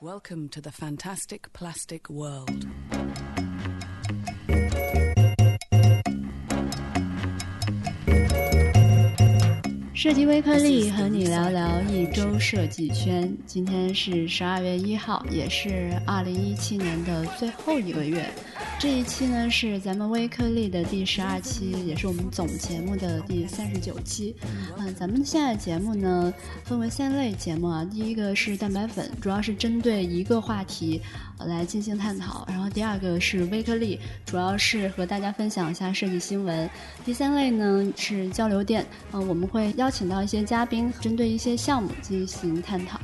Welcome to the fantastic plastic world. 设计微颗粒和你聊聊一周设计圈。今天是十二月一号，也是二零一七年的最后一个月。这一期呢是咱们微颗粒的第十二期，也是我们总节目的第三十九期。嗯，咱们现在节目呢分为三类节目啊，第一个是蛋白粉，主要是针对一个话题来进行探讨；然后第二个是微颗粒，主要是和大家分享一下设计新闻；第三类呢是交流电，嗯，我们会邀请到一些嘉宾，针对一些项目进行探讨。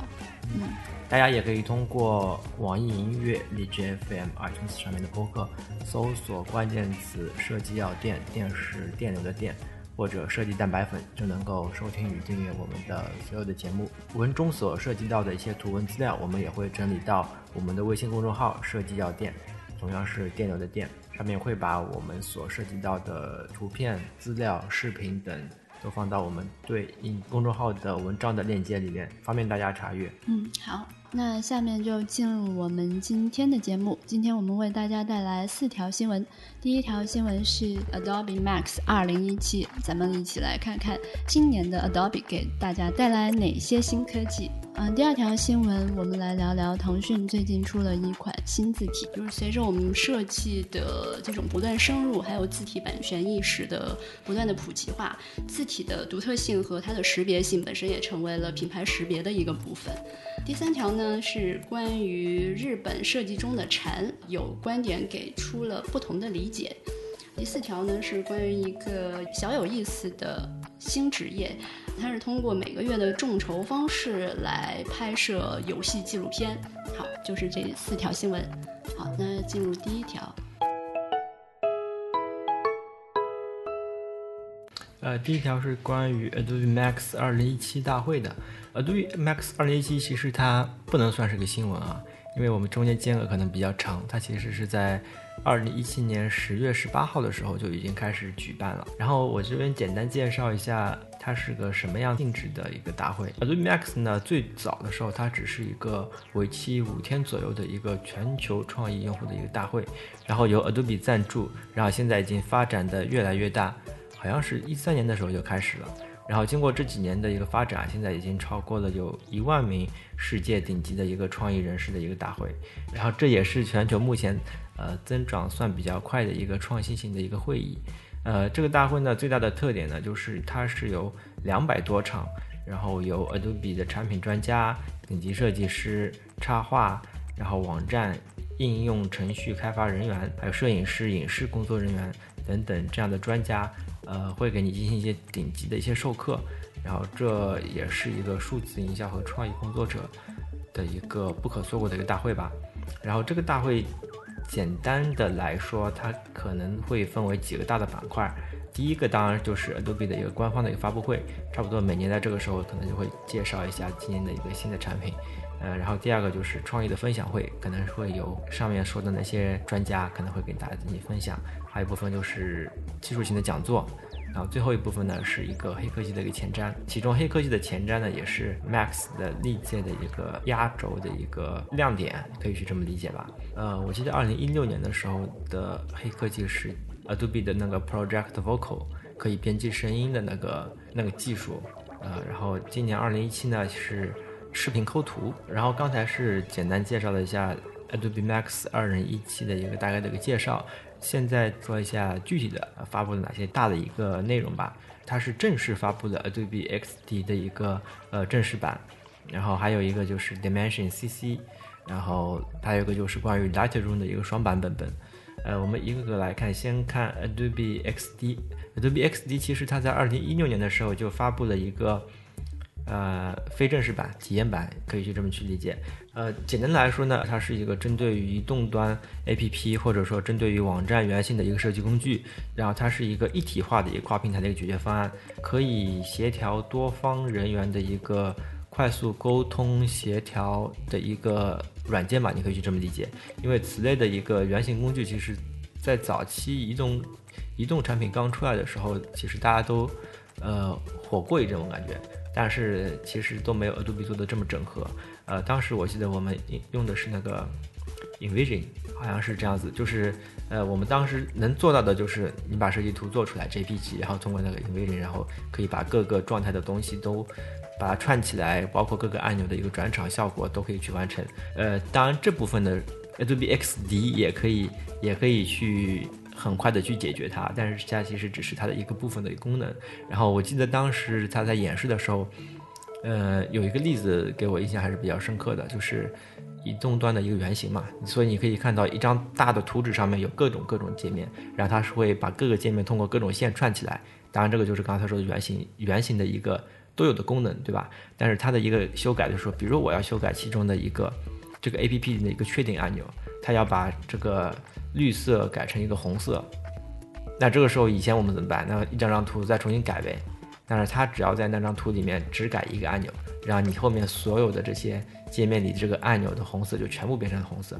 嗯。大家也可以通过网易云音乐、荔枝 FM、iTunes 上面的播客，搜索关键词“设计药店”，电是电流的电，或者“设计蛋白粉”，就能够收听与订阅我们的所有的节目。文中所涉及到的一些图文资料，我们也会整理到我们的微信公众号“设计药店”，同样是电流的电，上面会把我们所涉及到的图片、资料、视频等。都放到我们对应公众号的文章的链接里面，方便大家查阅。嗯，好，那下面就进入我们今天的节目。今天我们为大家带来四条新闻。第一条新闻是 Adobe Max 2017，咱们一起来看看今年的 Adobe 给大家带来哪些新科技。嗯，第二条新闻，我们来聊聊腾讯最近出了一款新字体，就是随着我们设计的这种不断深入，还有字体版权意识的不断的普及化，字体的独特性和它的识别性本身也成为了品牌识别的一个部分。第三条呢是关于日本设计中的禅，有观点给出了不同的理解。第四条呢是关于一个小有意思的新职业，它是通过每个月的众筹方式来拍摄游戏纪录片。好，就是这四条新闻。好，那进入第一条。呃，第一条是关于 Adobe Max 2017大会的。Adobe Max 2017其实它不能算是个新闻啊，因为我们中间间隔可能比较长，它其实是在。二零一七年十月十八号的时候就已经开始举办了。然后我这边简单介绍一下，它是个什么样性质的一个大会。Adobe Max 呢，最早的时候它只是一个为期五天左右的一个全球创意用户的一个大会，然后由 Adobe 赞助，然后现在已经发展的越来越大，好像是一三年的时候就开始了。然后经过这几年的一个发展，现在已经超过了有一万名世界顶级的一个创意人士的一个大会。然后这也是全球目前。呃，增长算比较快的一个创新型的一个会议，呃，这个大会呢最大的特点呢就是它是由两百多场，然后有 Adobe 的产品专家、顶级设计师、插画，然后网站应用程序开发人员，还有摄影师、影视工作人员等等这样的专家，呃，会给你进行一些顶级的一些授课，然后这也是一个数字营销和创意工作者的一个不可错过的一个大会吧，然后这个大会。简单的来说，它可能会分为几个大的板块。第一个当然就是 Adobe 的一个官方的一个发布会，差不多每年在这个时候可能就会介绍一下今年的一个新的产品。呃，然后第二个就是创意的分享会，可能会有上面说的那些专家可能会给大家进行分享。还有一部分就是技术型的讲座。然后最后一部分呢，是一个黑科技的一个前瞻，其中黑科技的前瞻呢，也是 Max 的历届的一个压轴的一个亮点，可以去这么理解吧。呃，我记得二零一六年的时候的黑科技是 Adobe 的那个 Project Vocal，可以编辑声音的那个那个技术。呃，然后今年二零一七呢是视频抠图。然后刚才是简单介绍了一下 Adobe Max 二零一七的一个大概的一个介绍。现在说一下具体的发布了哪些大的一个内容吧。它是正式发布的 Adobe XD 的一个呃正式版，然后还有一个就是 Dimension CC，然后还有一个就是关于 Lightroom 的一个双版本本。呃，我们一个个来看，先看 Adobe XD。Adobe XD 其实它在二零一六年的时候就发布了一个。呃，非正式版、体验版可以去这么去理解。呃，简单来说呢，它是一个针对于移动端 APP 或者说针对于网站原型的一个设计工具。然后它是一个一体化的一个跨平台的一个解决方案，可以协调多方人员的一个快速沟通协调的一个软件吧，你可以去这么理解。因为此类的一个原型工具，其实在早期移动移动产品刚出来的时候，其实大家都呃火过一阵，我感觉。但是其实都没有 Adobe 做的这么整合。呃，当时我记得我们用的是那个 InVision，好像是这样子，就是呃，我们当时能做到的就是你把设计图做出来 JPG，然后通过那个 InVision，然后可以把各个状态的东西都把它串起来，包括各个按钮的一个转场效果都可以去完成。呃，当然这部分的 Adobe XD 也可以也可以去很快的去解决它，但是它其实只是它的一个部分的功能。然后我记得当时他在演示的时候。呃，有一个例子给我印象还是比较深刻的，就是移动端的一个原型嘛，所以你可以看到一张大的图纸上面有各种各种界面，然后它是会把各个界面通过各种线串起来。当然，这个就是刚才说的原型原型的一个都有的功能，对吧？但是它的一个修改就是说，比如我要修改其中的一个这个 A P P 的一个确定按钮，它要把这个绿色改成一个红色，那这个时候以前我们怎么办？那一张张图再重新改呗。但是它只要在那张图里面只改一个按钮，然后你后面所有的这些界面里这个按钮的红色就全部变成红色。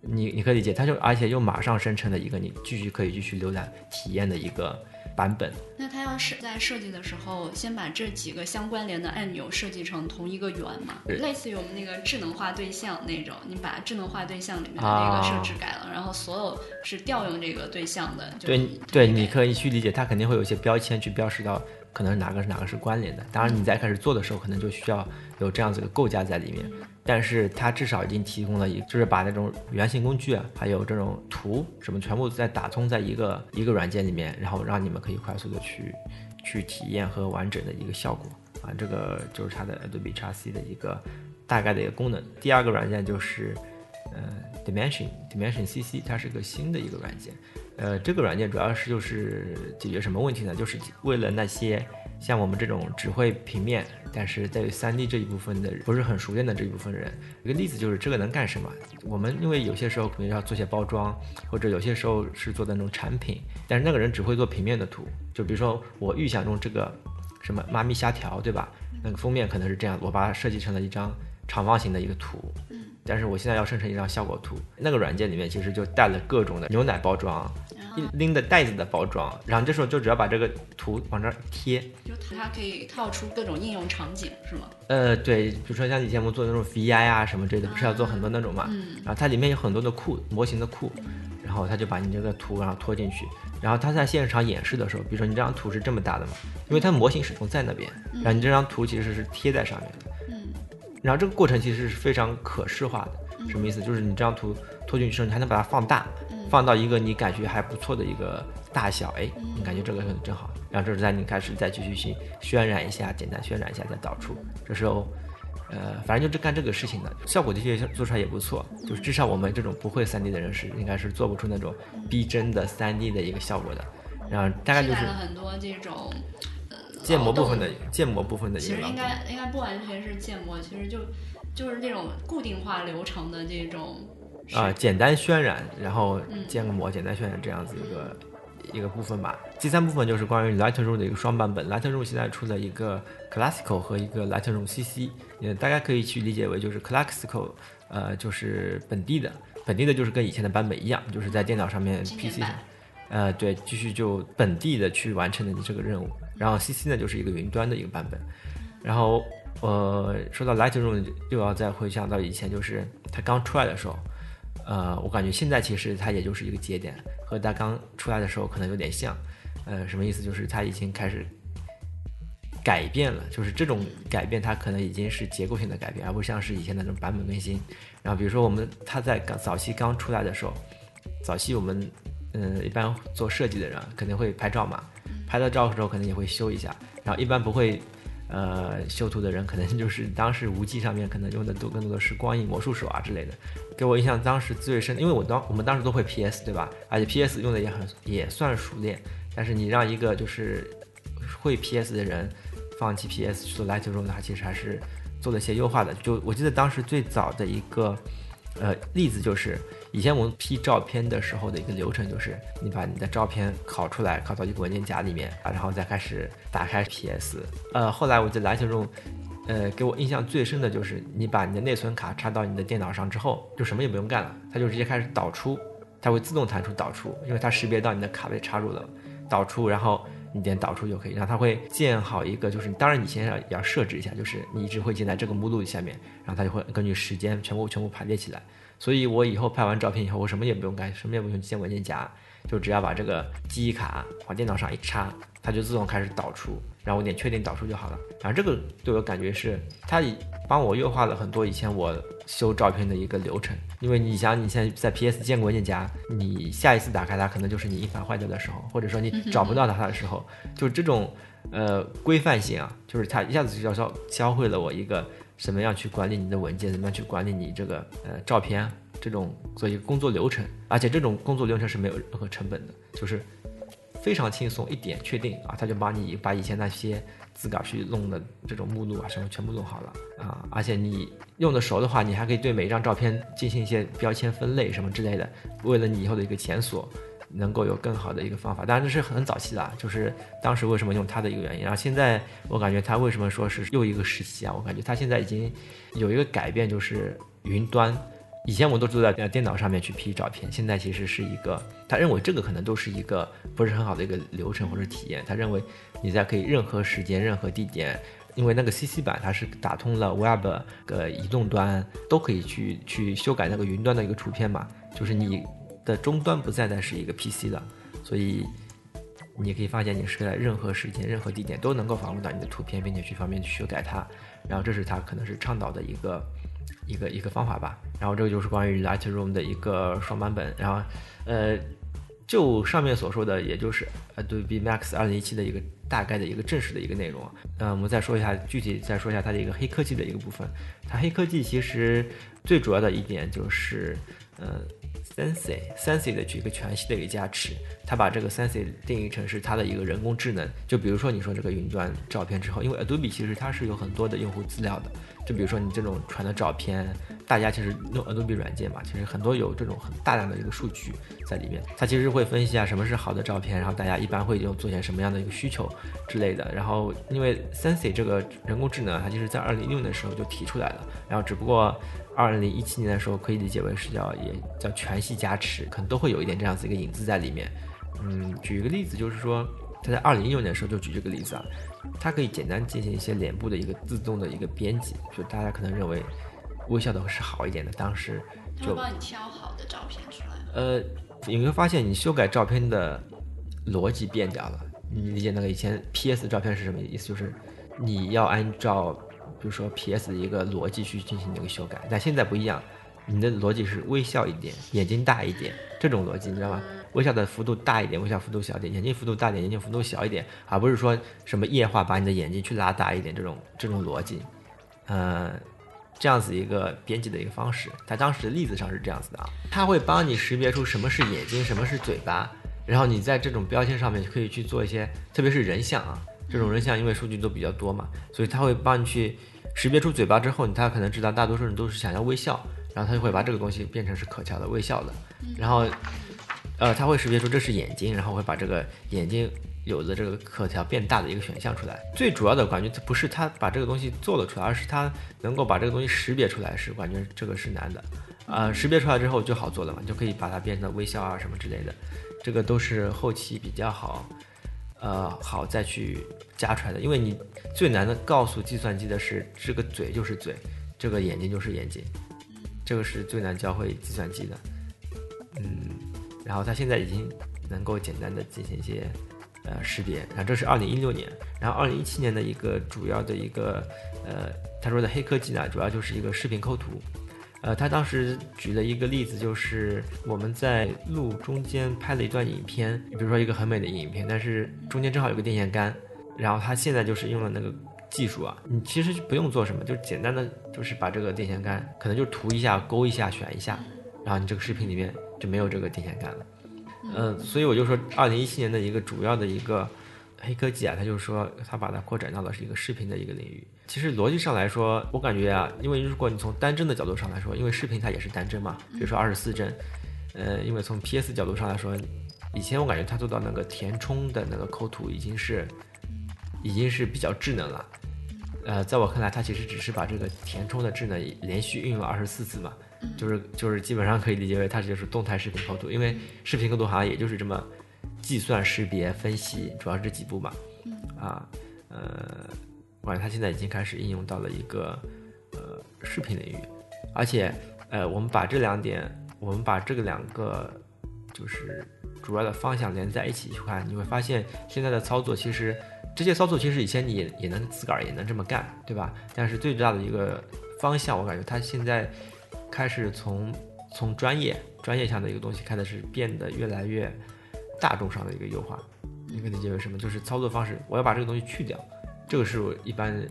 你你可以理解，它就而且又马上生成了一个你继续可以继续浏览体验的一个。版本，那它要是在设计的时候，先把这几个相关联的按钮设计成同一个圆嘛？类似于我们那个智能化对象那种，你把智能化对象里面的那个设置改了，然后所有是调用这个对象的。对对，你可以去理解，它肯定会有一些标签去标识到，可能哪个是哪个是关联的。当然，你在开始做的时候，可能就需要有这样子的构架在里面。但是它至少已经提供了一，就是把那种原型工具啊，还有这种图什么，全部再打通在一个一个软件里面，然后让你们可以快速的去去体验和完整的一个效果啊，这个就是它的 Adobe XC 的一个大概的一个功能。第二个软件就是呃 Dimension Dimension CC，它是个新的一个软件，呃，这个软件主要是就是解决什么问题呢？就是为了那些。像我们这种只会平面，但是在于 3D 这一部分的不是很熟练的这一部分人，一个例子就是这个能干什么？我们因为有些时候可能要做些包装，或者有些时候是做的那种产品，但是那个人只会做平面的图，就比如说我预想中这个什么妈咪虾条，对吧？那个封面可能是这样，我把它设计成了一张长方形的一个图，但是我现在要生成一张效果图，那个软件里面其实就带了各种的牛奶包装。拎的袋子的包装，然后这时候就只要把这个图往这儿贴，就它可以套出各种应用场景，是吗？呃，对，比如说像以前我们做那种 VI 啊什么之类的，不是要做很多那种嘛？嗯。然后它里面有很多的库模型的库，然后它就把你这个图然后拖进去，然后它在现场演示的时候，比如说你这张图是这么大的嘛，因为它模型始终在那边，然后你这张图其实是贴在上面的，嗯。然后这个过程其实是非常可视化的，什么意思？就是你这张图拖进去之后，你还能把它放大。放到一个你感觉还不错的一个大小，哎，你感觉这个很正好，然后这时在你开始再继续去渲染一下，简单渲染一下再导出，这时候，呃，反正就是干这个事情的，效果的确做出来也不错，就是至少我们这种不会 3D 的人是应该是做不出那种逼真的 3D 的一个效果的，然后大概就是很多这种建模部分的建模部分的，其实应该应该不完全是建模，其实就就是那种固定化流程的这种。啊，简单渲染，然后建个模，简单渲染这样子一个一个部分吧。第三部分就是关于 Lightroom 的一个双版本。Lightroom 现在出了一个 Classical 和一个 Lightroom CC，呃，大家可以去理解为就是 Classical，呃，就是本地的，本地的就是跟以前的版本一样，就是在电脑上面 PC 上，呃，对，继续就本地的去完成的你这个任务。然后 CC 呢，就是一个云端的一个版本。然后，呃，说到 Lightroom，又要再回想到以前，就是它刚出来的时候。呃，我感觉现在其实它也就是一个节点，和它刚出来的时候可能有点像。呃，什么意思？就是它已经开始改变了，就是这种改变它可能已经是结构性的改变，而不像是以前那种版本更新。然后比如说我们它在刚早期刚出来的时候，早期我们嗯一般做设计的人肯定会拍照嘛，拍了照的时候可能也会修一下，然后一般不会。呃，修图的人可能就是当时无忌上面可能用的都更多的是光影魔术手啊之类的。给我印象当时最深，因为我当我们当时都会 PS 对吧？而且 PS 用的也很也算熟练。但是你让一个就是会 PS 的人放弃 PS 去做 Lightroom，他其实还是做了一些优化的。就我记得当时最早的一个呃例子就是。以前我们 P 照片的时候的一个流程就是，你把你的照片拷出来，拷到一个文件夹里面啊，然后再开始打开 PS。呃，后来我在篮球中呃，给我印象最深的就是你把你的内存卡插到你的电脑上之后，就什么也不用干了，它就直接开始导出，它会自动弹出导出，因为它识别到你的卡被插入了，导出，然后你点导出就可以。然后它会建好一个，就是当然你先要要设置一下，就是你一直会建在这个目录下面，然后它就会根据时间全部全部排列起来。所以我以后拍完照片以后，我什么也不用干，什么也不用建文件夹，就只要把这个记忆卡往电脑上一插，它就自动开始导出，然后我点确定导出就好了。然后这个对我感觉是它帮我优化了很多以前我修照片的一个流程。因为你想你现在在 PS 建个文件夹，你下一次打开它可能就是你硬盘坏掉的时候，或者说你找不到它的时候，就这种呃规范性啊，就是它一下子就教教会了我一个什么样去管理你的文件，怎么样去管理你这个呃照片这种做一个工作流程，而且这种工作流程是没有任何成本的，就是非常轻松，一点确定啊，他就帮你把以前那些。自个儿去弄的这种目录啊，什么全部弄好了啊！而且你用的熟的话，你还可以对每一张照片进行一些标签分类什么之类的，为了你以后的一个检索，能够有更好的一个方法。当然这是很早期了，就是当时为什么用它的一个原因。然后现在我感觉它为什么说是又一个时期啊？我感觉它现在已经有一个改变，就是云端。以前我都坐在电脑上面去 P 照片，现在其实是一个，他认为这个可能都是一个不是很好的一个流程或者体验。他认为你在可以任何时间、任何地点，因为那个 CC 版它是打通了 Web 的移动端，都可以去去修改那个云端的一个图片嘛。就是你的终端不再再是一个 PC 了，所以你可以发现你是在任何时间、任何地点都能够访问到你的图片，并且去方便去修改它。然后这是他可能是倡导的一个。一个一个方法吧，然后这个就是关于 Lightroom 的一个双版本，然后，呃，就上面所说的，也就是 Adobe Max 2017的一个大概的一个正式的一个内容。嗯，我们再说一下具体，再说一下它的一个黑科技的一个部分。它黑科技其实最主要的一点就是，呃，Sensei Sensei 的一个全息的一个加持。它把这个 Sensei 定义成是它的一个人工智能。就比如说你说这个云端照片之后，因为 Adobe 其实它是有很多的用户资料的。就比如说你这种传的照片，大家其实用 Adobe 软件嘛，其实很多有这种很大量的一个数据在里面，它其实会分析啊什么是好的照片，然后大家一般会用做些什么样的一个需求之类的。然后因为 Sensei 这个人工智能，它其实在二零一六年的时候就提出来了，然后只不过二零一七年的时候可以理解为是叫也叫全息加持，可能都会有一点这样子一个影子在里面。嗯，举一个例子就是说。他在二零一六年的时候就举这个例子啊，它可以简单进行一些脸部的一个自动的一个编辑，就大家可能认为微笑的是好一点的，当时就帮你挑好的照片出来。呃，有没有发现你修改照片的逻辑变掉了？你理解那个以前 PS 照片是什么意思？就是你要按照比如说 PS 的一个逻辑去进行一个修改，但现在不一样，你的逻辑是微笑一点，眼睛大一点，这种逻辑你知道吗？微笑的幅度大一点，微笑幅度小一点，眼睛幅度大一点，眼睛幅度小一点，而不是说什么液化把你的眼睛去拉大一点这种这种逻辑，呃，这样子一个编辑的一个方式，它当时的例子上是这样子的啊，它会帮你识别出什么是眼睛，什么是嘴巴，然后你在这种标签上面可以去做一些，特别是人像啊，这种人像因为数据都比较多嘛，所以它会帮你去识别出嘴巴之后，他可能知道大多数人都是想要微笑，然后他就会把这个东西变成是可调的微笑的，然后。呃，他会识别出这是眼睛，然后会把这个眼睛有的这个可调变大的一个选项出来。最主要的感觉不是他把这个东西做了出来，而是他能够把这个东西识别出来，是感觉这个是难的。呃，识别出来之后就好做了嘛，就可以把它变成微笑啊什么之类的。这个都是后期比较好，呃，好再去加出来的。因为你最难的告诉计算机的是这个嘴就是嘴，这个眼睛就是眼睛，这个是最难教会计算机的。嗯。然后它现在已经能够简单的进行一些呃识别，然后这是二零一六年，然后二零一七年的一个主要的一个呃他说的黑科技呢，主要就是一个视频抠图，呃他当时举了一个例子，就是我们在路中间拍了一段影片，比如说一个很美的影片，但是中间正好有个电线杆，然后他现在就是用了那个技术啊，你其实不用做什么，就简单的就是把这个电线杆可能就涂一下、勾一下、选一下，然后你这个视频里面。就没有这个电线杆了，嗯，所以我就说，二零一七年的一个主要的一个黑科技啊，它就是说，它把它扩展到了是一个视频的一个领域。其实逻辑上来说，我感觉啊，因为如果你从单帧的角度上来说，因为视频它也是单帧嘛，比如说二十四帧，呃，因为从 PS 角度上来说，以前我感觉它做到那个填充的那个抠图已经是已经是比较智能了，呃，在我看来，它其实只是把这个填充的智能连续运用了二十四次嘛。就是就是基本上可以理解为它就是动态视频构图，因为视频构图好像也就是这么计算、识别、分析，主要是这几步嘛。啊，呃，我感觉它现在已经开始应用到了一个呃视频领域，而且呃，我们把这两点，我们把这个两个就是主要的方向连在一起去看，你会发现现在的操作其实这些操作其实以前你也也能自个儿也能这么干，对吧？但是最大的一个方向，我感觉它现在开始从从专业专业上的一个东西，开始是变得越来越大众上的一个优化。你可以理解为什么？就是操作方式，我要把这个东西去掉，这个是我一般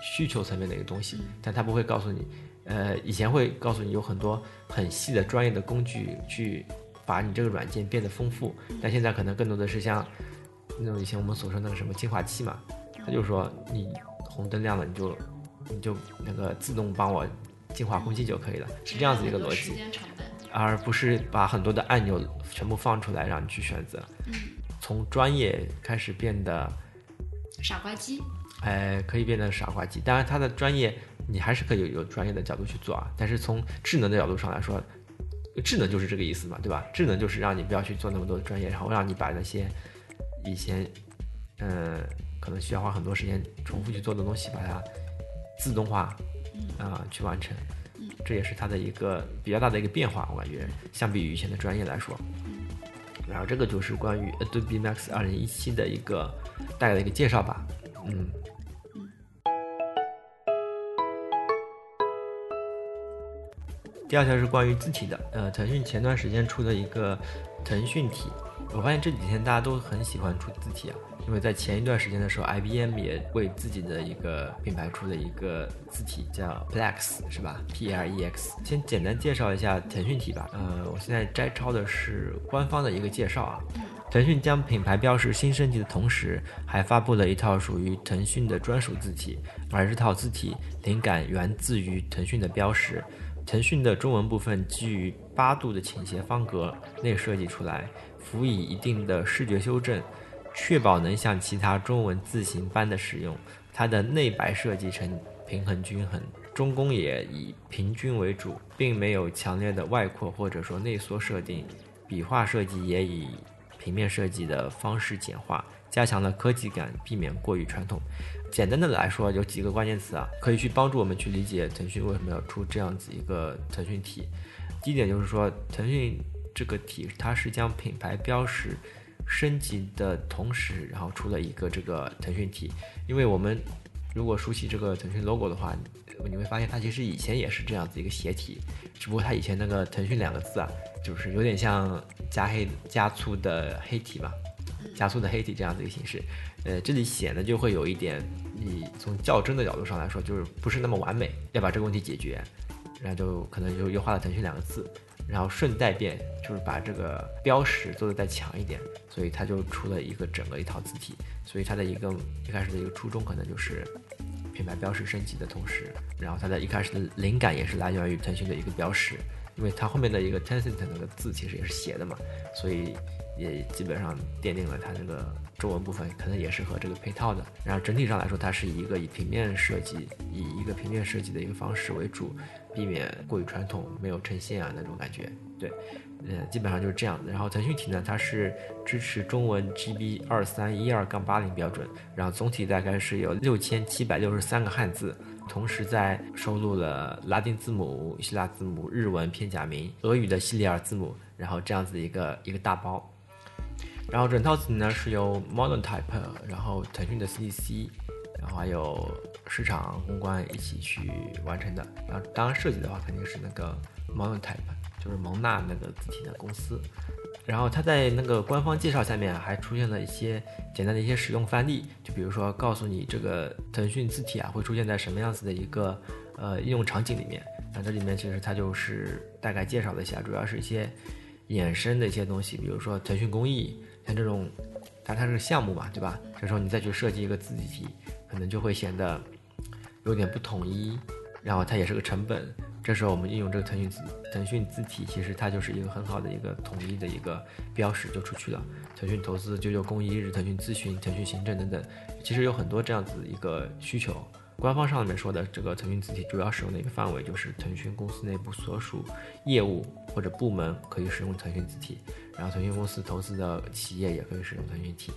需求层面的一个东西，但它不会告诉你，呃，以前会告诉你有很多很细的专业的工具去把你这个软件变得丰富，但现在可能更多的是像那种以前我们所说那个什么净化器嘛，它就说你红灯亮了，你就你就那个自动帮我净化空气就可以了，是这样子一个逻辑，而不是把很多的按钮全部放出来让你去选择。从专业开始变得傻瓜机，哎，可以变得傻瓜机。当然，它的专业你还是可以有有专业的角度去做啊。但是从智能的角度上来说，智能就是这个意思嘛，对吧？智能就是让你不要去做那么多的专业，然后让你把那些以前嗯可能需要花很多时间重复去做的东西，把它自动化啊去完成。这也是它的一个比较大的一个变化，我感觉相比于以前的专业来说。然后这个就是关于 Adobe Max 二零一七的一个大概的一个介绍吧，嗯。第二条是关于字体的，呃，腾讯前段时间出的一个腾讯体，我发现这几天大家都很喜欢出字体啊。因为在前一段时间的时候，IBM 也为自己的一个品牌出了一个字体，叫 Plex，是吧？P L E X。先简单介绍一下腾讯体吧。呃，我现在摘抄的是官方的一个介绍啊。腾讯将品牌标识新升级的同时，还发布了一套属于腾讯的专属字体，而这套字体灵感源自于腾讯的标识。腾讯的中文部分基于八度的倾斜方格内设计出来，辅以一定的视觉修正。确保能像其他中文字形般的使用，它的内白设计成平衡均衡，中宫也以平均为主，并没有强烈的外扩或者说内缩设定。笔画设计也以平面设计的方式简化，加强了科技感，避免过于传统。简单的来说，有几个关键词啊，可以去帮助我们去理解腾讯为什么要出这样子一个腾讯体。第一点就是说，腾讯这个体它是将品牌标识。升级的同时，然后出了一个这个腾讯体。因为我们如果熟悉这个腾讯 logo 的话，你会发现它其实以前也是这样子一个斜体，只不过它以前那个腾讯两个字啊，就是有点像加黑加粗的黑体嘛，加粗的黑体这样子一个形式。呃，这里显得就会有一点，你从较真的角度上来说，就是不是那么完美，要把这个问题解决，然后就可能就优化了腾讯两个字。然后顺带便就是把这个标识做的再强一点，所以它就出了一个整个一套字体。所以它的一个一开始的一个初衷可能就是品牌标识升级的同时，然后它的一开始的灵感也是来源于腾讯的一个标识，因为它后面的一个 Tencent 那个字其实也是斜的嘛，所以也基本上奠定了它这个中文部分可能也是和这个配套的。然后整体上来说，它是一个以平面设计，以一个平面设计的一个方式为主。避免过于传统，没有呈现啊那种感觉，对，嗯，基本上就是这样的。然后腾讯体呢，它是支持中文 GB 二三一二杠八零标准，然后总体大概是有六千七百六十三个汉字，同时在收录了拉丁字母、希腊字母、日文片假名、俄语的西里尔字母，然后这样子一个一个大包。然后整套字体呢是由 Modern Type，然后腾讯的 CDC。然后还有市场公关一起去完成的，然后当然设计的话肯定是那个 Modern Type，就是蒙纳那个字体的公司。然后它在那个官方介绍下面还出现了一些简单的一些使用范例，就比如说告诉你这个腾讯字体啊会出现在什么样子的一个呃应用场景里面。那这里面其实它就是大概介绍了一下，主要是一些衍生的一些东西，比如说腾讯公益，像这种，它它是个项目嘛，对吧？这时候你再去设计一个字体。可能就会显得有点不统一，然后它也是个成本。这时候我们应用这个腾讯字腾讯字体，其实它就是一个很好的一个统一的一个标识就出去了。腾讯投资、九九公益日、腾讯咨询、腾讯行政等等，其实有很多这样子一个需求，官方上面说的这个腾讯字体主要使用的一个范围就是腾讯公司内部所属业务或者部门可以使用腾讯字体，然后腾讯公司投资的企业也可以使用腾讯体，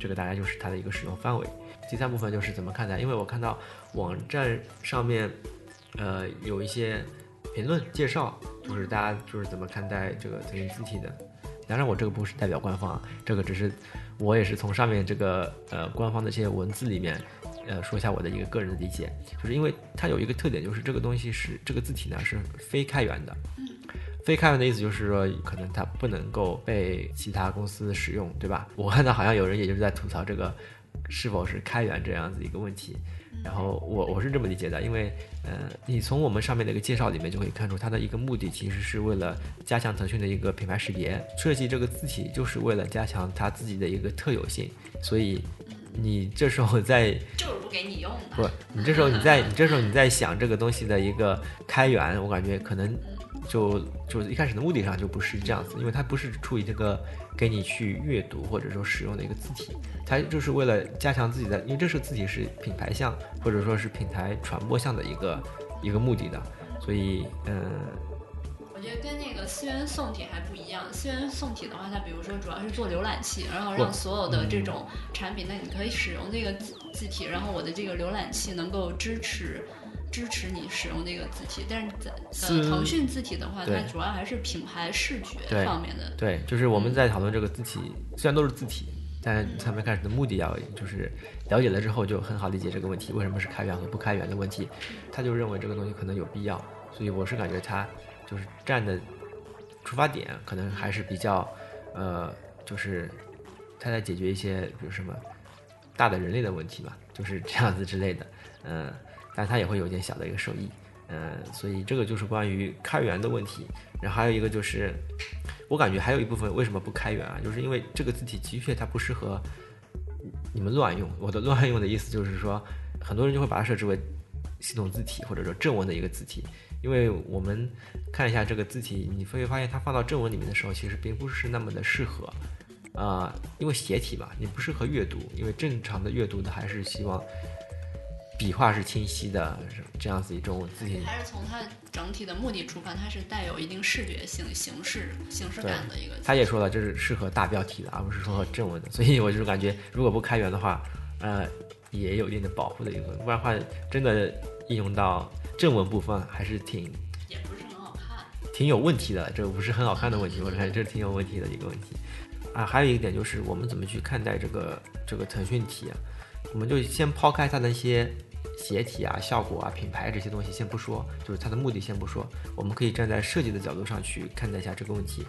这个大概就是它的一个使用范围。第三部分就是怎么看待，因为我看到网站上面，呃，有一些评论介绍，就是大家就是怎么看待这个腾讯字体的。当然，我这个不是代表官方啊，这个只是我也是从上面这个呃官方的这些文字里面，呃说一下我的一个个人的理解，就是因为它有一个特点，就是这个东西是这个字体呢是非开源的。非开源的意思就是说，可能它不能够被其他公司使用，对吧？我看到好像有人也就是在吐槽这个是否是开源这样子一个问题。然后我我是这么理解的，因为呃，你从我们上面的一个介绍里面就可以看出，它的一个目的其实是为了加强腾讯的一个品牌识别，设计这个字体就是为了加强它自己的一个特有性。所以你这时候在就是不给你用的，不，你这时候你在你这时候你在想这个东西的一个开源，我感觉可能就就一开始的目的上就不是这样子，因为它不是出于这个给你去阅读或者说使用的一个字体，它就是为了加强自己的，因为这是字体是品牌项或者说是品牌传播项的一个一个目的的，所以嗯。我觉得跟那个思源宋体还不一样。思源宋体的话，它比如说主要是做浏览器，然后让所有的这种产品，那你可以使用这个字字体，然后我的这个浏览器能够支持支持你使用那个字体。但是在呃腾讯字体的话，它主要还是品牌视觉方面的。对，就是我们在讨论这个字体，虽然都是字体，但他们开始的目的要就是了解了之后，就很好理解这个问题为什么是开源和不开源的问题。他就认为这个东西可能有必要，所以我是感觉他。就是站的出发点可能还是比较，呃，就是他在解决一些比如什么大的人类的问题嘛，就是这样子之类的，嗯，但他也会有一点小的一个受益，嗯，所以这个就是关于开源的问题。然后还有一个就是，我感觉还有一部分为什么不开源啊？就是因为这个字体的确它不适合你们乱用。我的乱用的意思就是说，很多人就会把它设置为系统字体或者说正文的一个字体。因为我们看一下这个字体，你会发现它放到正文里面的时候，其实并不是那么的适合，啊，因为斜体嘛，你不适合阅读，因为正常的阅读的还是希望笔画是清晰的，这样子一种字体。还是从它整体的目的出发，它是带有一定视觉性、形式、形式感的一个。他也说了，这是适合大标题的，而不是说正文的，所以我就是感觉，如果不开源的话，呃，也有一定的保护的一部分，不然的话，真的应用到。正文部分还是挺，也不是很好看，挺有问题的。这不是很好看的问题，我感觉这是挺有问题的一个问题。啊，还有一个点就是我们怎么去看待这个这个腾讯体啊？我们就先抛开它的一些鞋体啊、效果啊、品牌这些东西先不说，就是它的目的先不说，我们可以站在设计的角度上去看待一下这个问题。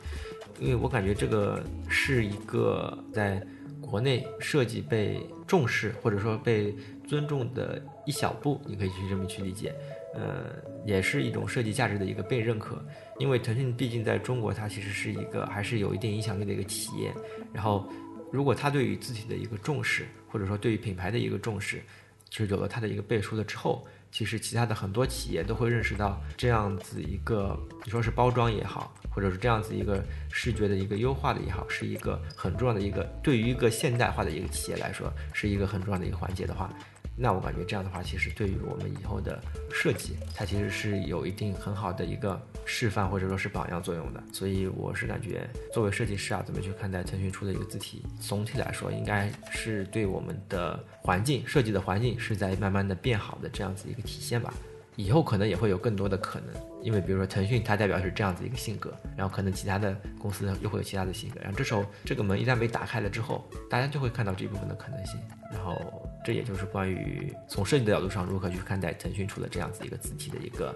因为我感觉这个是一个在国内设计被重视或者说被尊重的一小步，你可以去这么去理解。呃，也是一种设计价值的一个被认可，因为腾讯毕竟在中国，它其实是一个还是有一定影响力的一个企业。然后，如果它对于字体的一个重视，或者说对于品牌的一个重视，其实有了它的一个背书了之后，其实其他的很多企业都会认识到这样子一个，你说是包装也好，或者是这样子一个视觉的一个优化的也好，是一个很重要的一个，对于一个现代化的一个企业来说，是一个很重要的一个环节的话。那我感觉这样的话，其实对于我们以后的设计，它其实是有一定很好的一个示范或者说是榜样作用的。所以我是感觉，作为设计师啊，怎么去看待腾讯出的一个字体？总体来说，应该是对我们的环境设计的环境是在慢慢的变好的这样子一个体现吧。以后可能也会有更多的可能，因为比如说腾讯它代表是这样子一个性格，然后可能其他的公司又会有其他的性格，然后这时候这个门一旦被打开了之后，大家就会看到这一部分的可能性，然后这也就是关于从设计的角度上如何去看待腾讯出的这样子一个字体的一个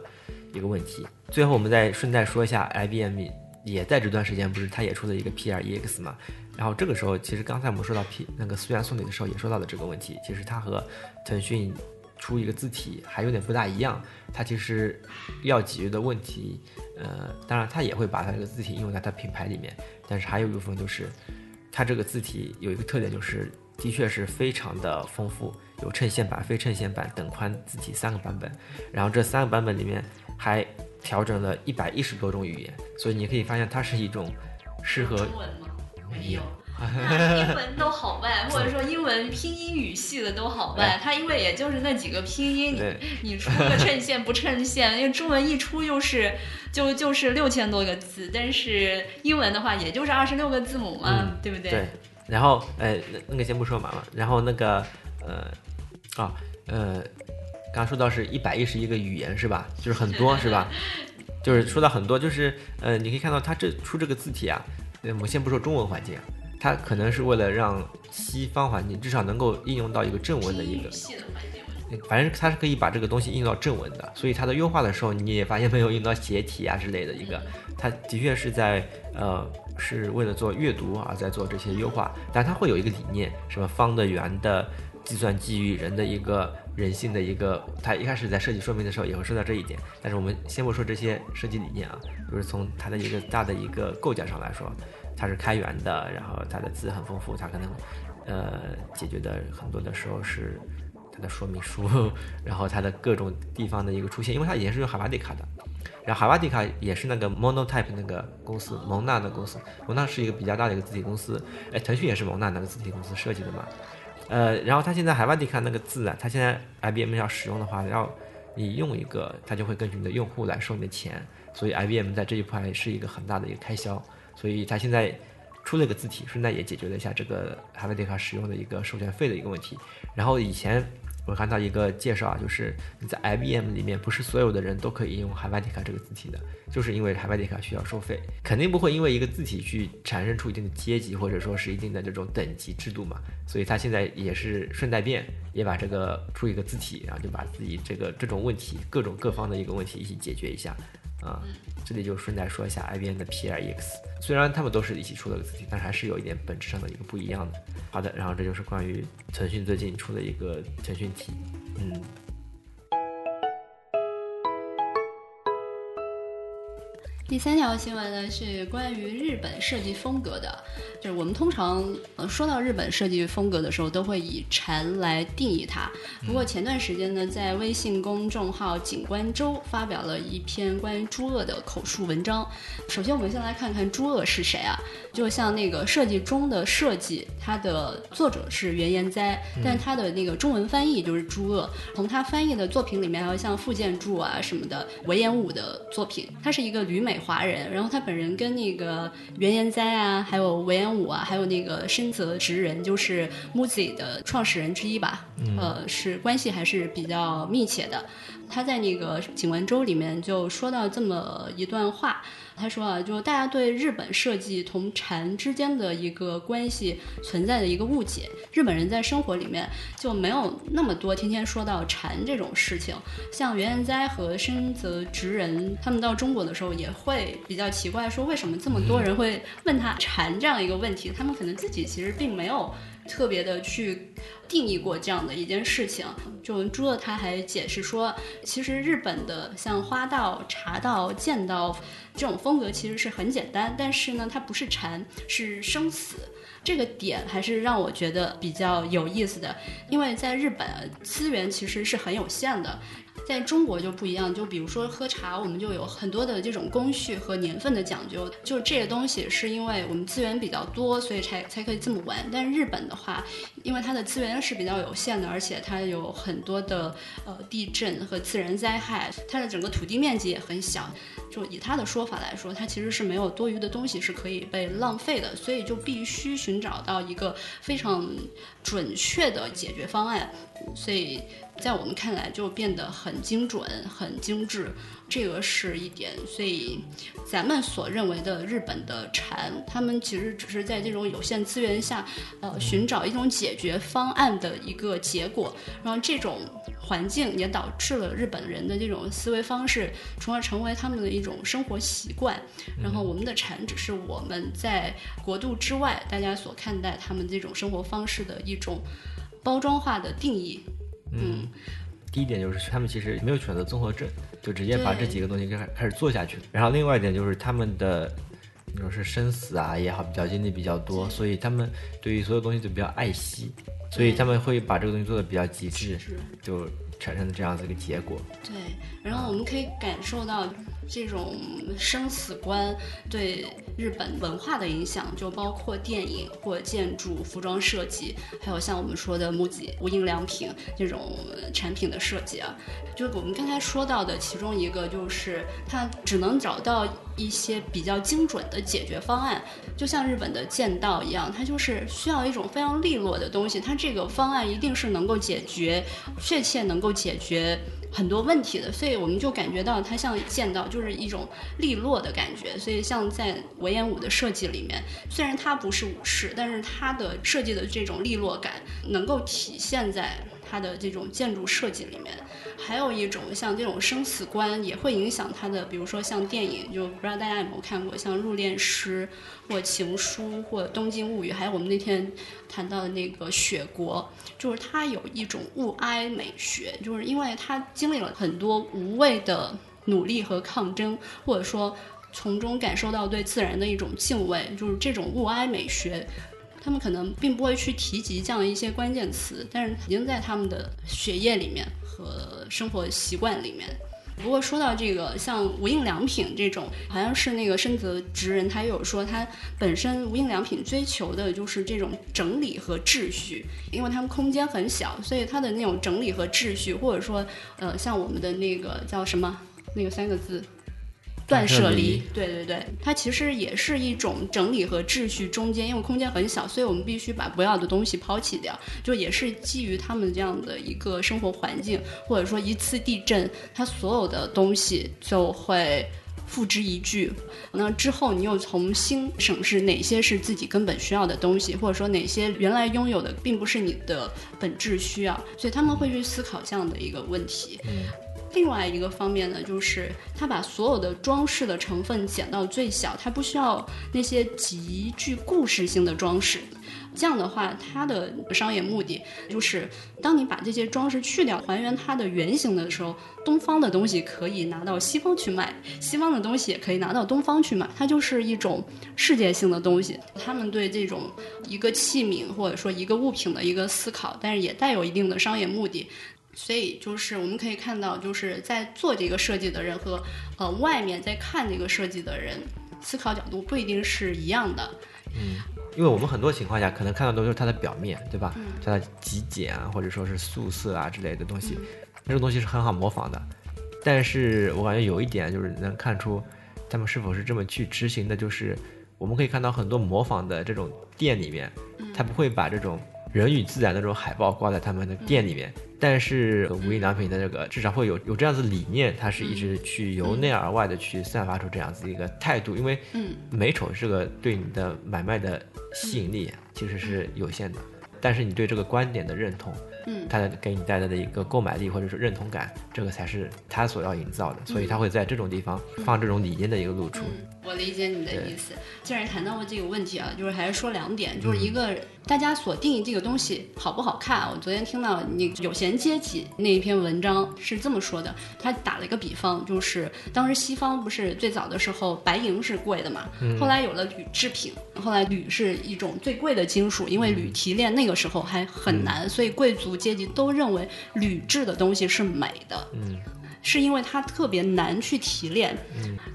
一个问题。最后我们再顺带说一下，IBM 也在这段时间不是它也出了一个 PREX 嘛，然后这个时候其实刚才我们说到 P 那个思源宋体的时候也说到了这个问题，其实它和腾讯。出一个字体还有点不大一样，它其实要解决的问题，呃，当然它也会把它这个字体应用在它品牌里面，但是还有一部分就是，它这个字体有一个特点就是，的确是非常的丰富，有衬线版、非衬线版、等宽字体三个版本，然后这三个版本里面还调整了一百一十多种语言，所以你可以发现它是一种适合没有。英文都好办，或者说英文拼音语系的都好办。它因为也就是那几个拼音，你你出个衬线不衬线，因为中文一出又是就就是六千多个字，但是英文的话也就是二十六个字母嘛，对不对？对。然后呃，那那个先不说嘛嘛，然后那个呃啊呃，刚刚说到是一百一十一个语言是吧？就是很多 是吧？就是说到很多，就是呃，你可以看到它这出这个字体啊，我们先不说中文环境，它可能是为了让西方环境至少能够应用到一个正文的一个，反正它是可以把这个东西应用到正文的，所以它的优化的时候你也发现没有用到斜体啊之类的一个，它的确是在呃是为了做阅读而在做这些优化，但它会有一个理念，什么方的圆的。计算基于人的一个人性的一个，它一开始在设计说明的时候也会说到这一点。但是我们先不说这些设计理念啊，就是从它的一个大的一个构架上来说，它是开源的，然后它的字很丰富，它可能呃解决的很多的时候是它的说明书，然后它的各种地方的一个出现，因为它以前是用海瓦迪卡的，然后海瓦迪卡也是那个 Monotype 那个公司蒙纳的公司，蒙纳是一个比较大的一个字体公司，哎，腾讯也是蒙纳那个字体公司设计的嘛。呃，然后它现在海外地卡那个字啊，它现在 IBM 要使用的话，要你用一个，它就会根据你的用户来收你的钱，所以 IBM 在这一块是一个很大的一个开销，所以它现在出了一个字体，顺带也解决了一下这个海外地卡使用的一个授权费的一个问题。然后以前。我看到一个介绍啊，就是你在 IBM 里面，不是所有的人都可以用海外迪卡这个字体的，就是因为海外迪卡需要收费，肯定不会因为一个字体去产生出一定的阶级或者说是一定的这种等级制度嘛，所以他现在也是顺带便也把这个出一个字体，然后就把自己这个这种问题各种各方的一个问题一起解决一下。啊，这里就顺带说一下 IBM 的 PREX，虽然他们都是一起出的字体，但是还是有一点本质上的一个不一样的。好的，然后这就是关于腾讯最近出的一个腾讯体，嗯。第三条新闻呢是关于日本设计风格的，就是我们通常呃说到日本设计风格的时候，都会以禅来定义它。不过前段时间呢，在微信公众号景观周发表了一篇关于朱恶的口述文章。首先，我们先来看看朱恶是谁啊？就像那个设计中的设计，它的作者是原研哉，但他的那个中文翻译就是朱鄂。从他翻译的作品里面，还有像傅建柱啊什么的文言武的作品，他是一个旅美。华人，然后他本人跟那个原研哉啊，还有文言武啊，还有那个深泽直人，就是 MUZI 的创始人之一吧，呃，是关系还是比较密切的。他在那个景文周里面就说到这么一段话。他说啊，就大家对日本设计同禅之间的一个关系存在的一个误解。日本人在生活里面就没有那么多天天说到禅这种事情。像原研哉和深泽直人，他们到中国的时候也会比较奇怪，说为什么这么多人会问他禅这样一个问题？他们可能自己其实并没有。特别的去定义过这样的一件事情，就朱乐他还解释说，其实日本的像花道、茶道、剑道这种风格其实是很简单，但是呢，它不是禅，是生死。这个点还是让我觉得比较有意思的，因为在日本资源其实是很有限的。在中国就不一样，就比如说喝茶，我们就有很多的这种工序和年份的讲究，就是这些东西是因为我们资源比较多，所以才才可以这么玩。但日本的话，因为它的资源是比较有限的，而且它有很多的呃地震和自然灾害，它的整个土地面积也很小。就以他的说法来说，它其实是没有多余的东西是可以被浪费的，所以就必须寻找到一个非常准确的解决方案。所以。在我们看来，就变得很精准、很精致，这个是一点。所以，咱们所认为的日本的禅，他们其实只是在这种有限资源下，呃，寻找一种解决方案的一个结果。然后，这种环境也导致了日本人的这种思维方式，从而成为他们的一种生活习惯。然后，我们的禅只是我们在国度之外，大家所看待他们这种生活方式的一种包装化的定义。嗯，第一点就是他们其实没有选择综合症，就直接把这几个东西开开始做下去。然后另外一点就是他们的，你说是生死啊也好，比较经历比较多，所以他们对于所有东西都比较爱惜，所以他们会把这个东西做的比较极致，就产生了这样子一个结果。对，然后我们可以感受到。这种生死观对日本文化的影响，就包括电影或建筑、服装设计，还有像我们说的木吉无印良品这种产品的设计啊。就我们刚才说到的其中一个，就是它只能找到一些比较精准的解决方案，就像日本的剑道一样，它就是需要一种非常利落的东西，它这个方案一定是能够解决，确切能够解决。很多问题的，所以我们就感觉到它像剑道，就是一种利落的感觉。所以像在文言武的设计里面，虽然它不是武士，但是它的设计的这种利落感能够体现在它的这种建筑设计里面。还有一种像这种生死观也会影响它的，比如说像电影，就不知道大家有没有看过，像《入殓师》或《情书》或《东京物语》，还有我们那天谈到的那个《雪国》，就是它有一种物哀美学，就是因为它经历了很多无谓的努力和抗争，或者说从中感受到对自然的一种敬畏，就是这种物哀美学。他们可能并不会去提及这样一些关键词，但是已经在他们的血液里面和生活习惯里面。不过说到这个，像无印良品这种，好像是那个深泽直人，他有说他本身无印良品追求的就是这种整理和秩序，因为他们空间很小，所以它的那种整理和秩序，或者说呃，像我们的那个叫什么那个三个字。断舍离，对对对，它其实也是一种整理和秩序中间，因为空间很小，所以我们必须把不要的东西抛弃掉，就也是基于他们这样的一个生活环境，或者说一次地震，它所有的东西就会付之一炬。那之后你又重新审视哪些是自己根本需要的东西，或者说哪些原来拥有的并不是你的本质需要，所以他们会去思考这样的一个问题。另外一个方面呢，就是它把所有的装饰的成分减到最小，它不需要那些极具故事性的装饰。这样的话，它的商业目的就是，当你把这些装饰去掉，还原它的原型的时候，东方的东西可以拿到西方去卖，西方的东西也可以拿到东方去卖，它就是一种世界性的东西。他们对这种一个器皿或者说一个物品的一个思考，但是也带有一定的商业目的。所以就是我们可以看到，就是在做这个设计的人和呃外面在看这个设计的人，思考角度不一定是一样的。嗯，因为我们很多情况下可能看到都是它的表面对吧？它的极简啊，或者说是素色啊之类的东西，那种东西是很好模仿的。但是我感觉有一点就是能看出他们是否是这么去执行的，就是我们可以看到很多模仿的这种店里面，他不会把这种。人与自然的这种海报挂在他们的店里面，但是无印良品的这个至少会有有这样子理念，它是一直去由内而外的去散发出这样子一个态度，因为美丑这个对你的买卖的吸引力其实是有限的，但是你对这个观点的认同，嗯，它给你带来的一个购买力或者是认同感，这个才是他所要营造的，所以他会在这种地方放这种理念的一个露出。我理解你的意思。既然谈到了这个问题啊，就是还是说两点，就是一个大家所定义这个东西好不好看。我昨天听到你有闲阶级那一篇文章是这么说的，他打了一个比方，就是当时西方不是最早的时候白银是贵的嘛，后来有了铝制品，后来铝是一种最贵的金属，因为铝提炼那个时候还很难，所以贵族阶级都认为铝制的东西是美的。嗯。是因为它特别难去提炼，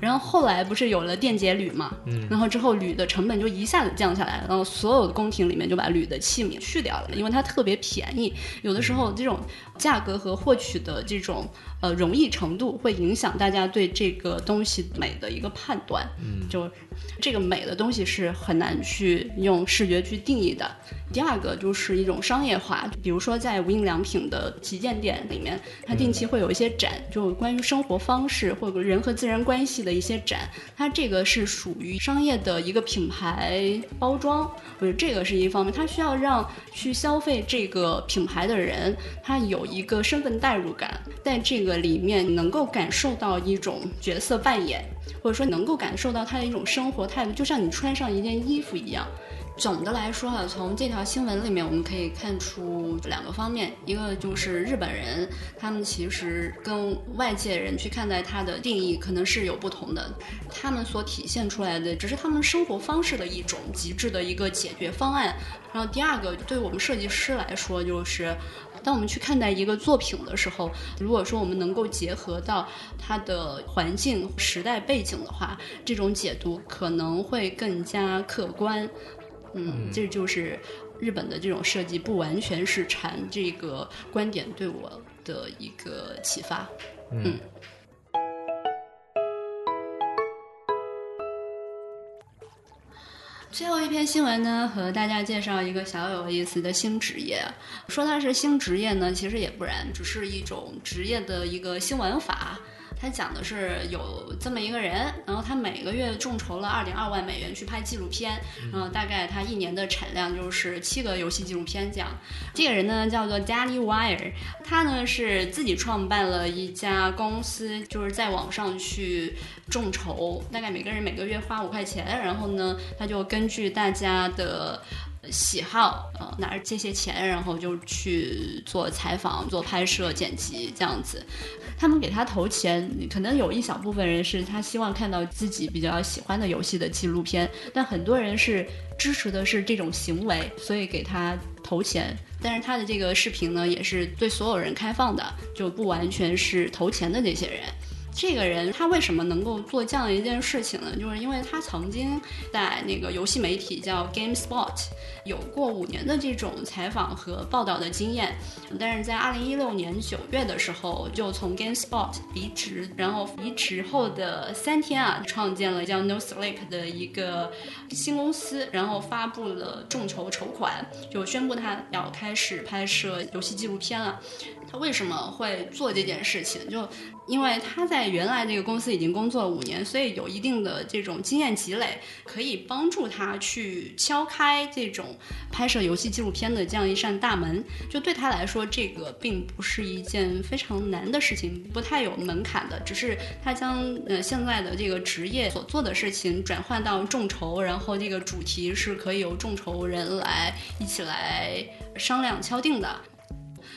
然后后来不是有了电解铝嘛，然后之后铝的成本就一下子降下来，然后所有的宫廷里面就把铝的器皿去掉了，因为它特别便宜。有的时候这种价格和获取的这种呃容易程度会影响大家对这个东西美的一个判断，嗯就这个美的东西是很难去用视觉去定义的。第二个就是一种商业化，比如说在无印良品的旗舰店里面，它定期会有一些展，就关于生活方式或者人和自然关系的一些展。它这个是属于商业的一个品牌包装，我觉得这个是一方面，它需要让去消费这个品牌的人，他有一个身份代入感，在这个里面能够感受到一种角色扮演，或者说能够感受到他的一种生活态度，就像你穿上一件衣服一样。总的来说啊，从这条新闻里面我们可以看出两个方面，一个就是日本人他们其实跟外界人去看待他的定义可能是有不同的，他们所体现出来的只是他们生活方式的一种极致的一个解决方案。然后第二个，对我们设计师来说就是。当我们去看待一个作品的时候，如果说我们能够结合到它的环境、时代背景的话，这种解读可能会更加客观。嗯，这就是日本的这种设计不完全是禅这个观点对我的一个启发。嗯。最后一篇新闻呢，和大家介绍一个小有意思的新职业。说它是新职业呢，其实也不然，只是一种职业的一个新玩法。他讲的是有这么一个人，然后他每个月众筹了二点二万美元去拍纪录片，然后大概他一年的产量就是七个游戏纪录片这样。这个人呢叫做 Danny Wire，他呢是自己创办了一家公司，就是在网上去众筹，大概每个人每个月花五块钱，然后呢他就根据大家的。喜好，呃，拿着这些钱，然后就去做采访、做拍摄、剪辑这样子。他们给他投钱，可能有一小部分人是他希望看到自己比较喜欢的游戏的纪录片，但很多人是支持的是这种行为，所以给他投钱。但是他的这个视频呢，也是对所有人开放的，就不完全是投钱的这些人。这个人他为什么能够做这样一件事情呢？就是因为他曾经在那个游戏媒体叫 GameSpot 有过五年的这种采访和报道的经验，但是在二零一六年九月的时候就从 GameSpot 离职，然后离职后的三天啊，创建了叫 No Sleep 的一个新公司，然后发布了众筹筹款，就宣布他要开始拍摄游戏纪录片了。他为什么会做这件事情？就因为他在原来这个公司已经工作了五年，所以有一定的这种经验积累，可以帮助他去敲开这种拍摄游戏纪录片的这样一扇大门。就对他来说，这个并不是一件非常难的事情，不太有门槛的。只是他将呃现在的这个职业所做的事情转换到众筹，然后这个主题是可以由众筹人来一起来商量敲定的。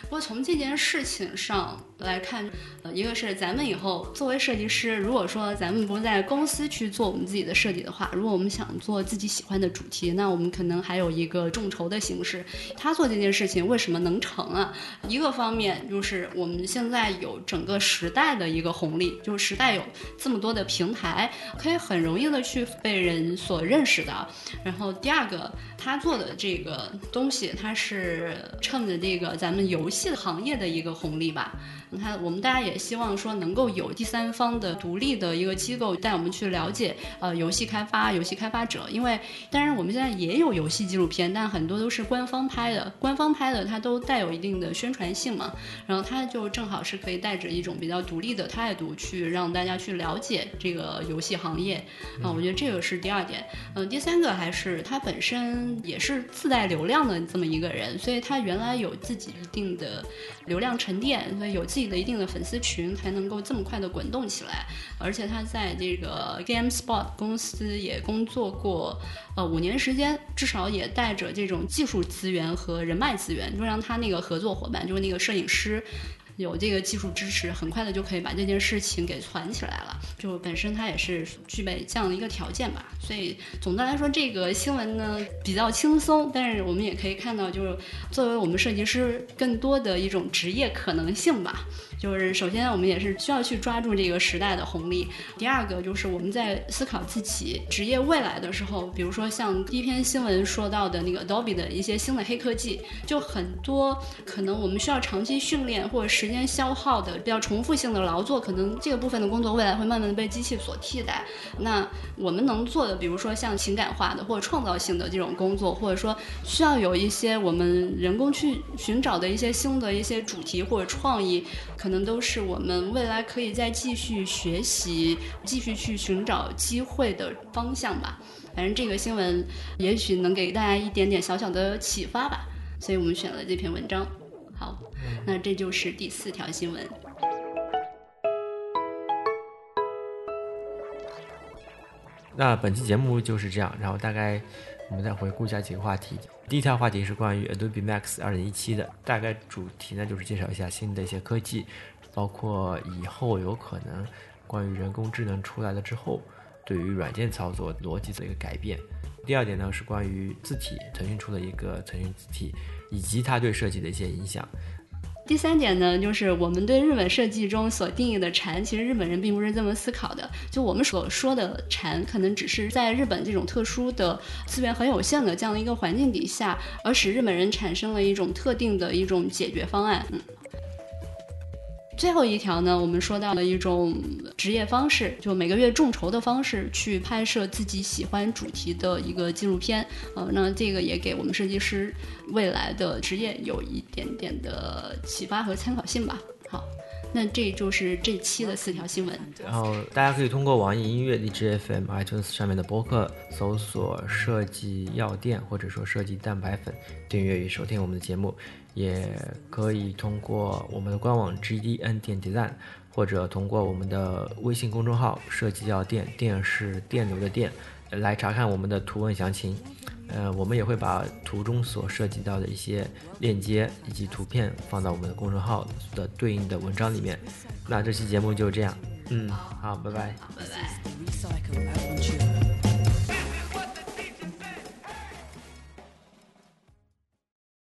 不过从这件事情上来看，呃，一个是咱们以后作为设计师，如果说咱们不在公司去做我们自己的设计的话，如果我们想做自己喜欢的主题，那我们可能还有一个众筹的形式。他做这件事情为什么能成啊？一个方面就是我们现在有整个时代的一个红利，就是时代有这么多的平台，可以很容易的去被人所认识的。然后第二个，他做的这个东西，他是趁着这个咱们游戏。行业的一个红利吧。你看，我们大家也希望说能够有第三方的独立的一个机构带我们去了解呃游戏开发、游戏开发者。因为当然我们现在也有游戏纪录片，但很多都是官方拍的，官方拍的它都带有一定的宣传性嘛。然后它就正好是可以带着一种比较独立的态度去让大家去了解这个游戏行业啊。我觉得这个是第二点。嗯，第三个还是他本身也是自带流量的这么一个人，所以他原来有自己一定的流量沉淀，所以有自己的一定的粉丝群才能够这么快的滚动起来，而且他在这个 GameSpot 公司也工作过，呃五年时间，至少也带着这种技术资源和人脉资源，就让他那个合作伙伴，就是那个摄影师。有这个技术支持，很快的就可以把这件事情给传起来了。就本身它也是具备这样的一个条件吧。所以总的来说，这个新闻呢比较轻松，但是我们也可以看到，就是作为我们设计师更多的一种职业可能性吧。就是首先我们也是需要去抓住这个时代的红利。第二个就是我们在思考自己职业未来的时候，比如说像第一篇新闻说到的那个 Adobe 的一些新的黑科技，就很多可能我们需要长期训练或者是时间消耗的比较重复性的劳作，可能这个部分的工作未来会慢慢的被机器所替代。那我们能做的，比如说像情感化的或者创造性的这种工作，或者说需要有一些我们人工去寻找的一些新的一些主题或者创意，可能都是我们未来可以再继续学习、继续去寻找机会的方向吧。反正这个新闻也许能给大家一点点小小的启发吧，所以我们选了这篇文章。好，那这就是第四条新闻。那本期节目就是这样，然后大概我们再回顾一下几个话题。第一条话题是关于 Adobe Max 2017的，大概主题呢就是介绍一下新的一些科技，包括以后有可能关于人工智能出来了之后，对于软件操作逻辑的一个改变。第二点呢是关于字体，腾讯出了一个腾讯字体。以及它对设计的一些影响。第三点呢，就是我们对日本设计中所定义的禅，其实日本人并不是这么思考的。就我们所说的禅，可能只是在日本这种特殊的资源很有限的这样的一个环境底下，而使日本人产生了一种特定的一种解决方案。嗯。最后一条呢，我们说到了一种职业方式，就每个月众筹的方式去拍摄自己喜欢主题的一个纪录片。呃，那这个也给我们设计师未来的职业有一点点的启发和参考性吧。好，那这就是这期的四条新闻。然后大家可以通过网易音乐、荔枝 FM、iTunes 上面的播客搜索“设计药店”或者说“设计蛋白粉”，订阅与收听我们的节目。也可以通过我们的官网 gdn 点 design，或者通过我们的微信公众号“设计药店”，电是电流的电，来查看我们的图文详情。呃，我们也会把图中所涉及到的一些链接以及图片放到我们的公众号的对应的文章里面。那这期节目就这样，嗯，好，拜拜，拜拜。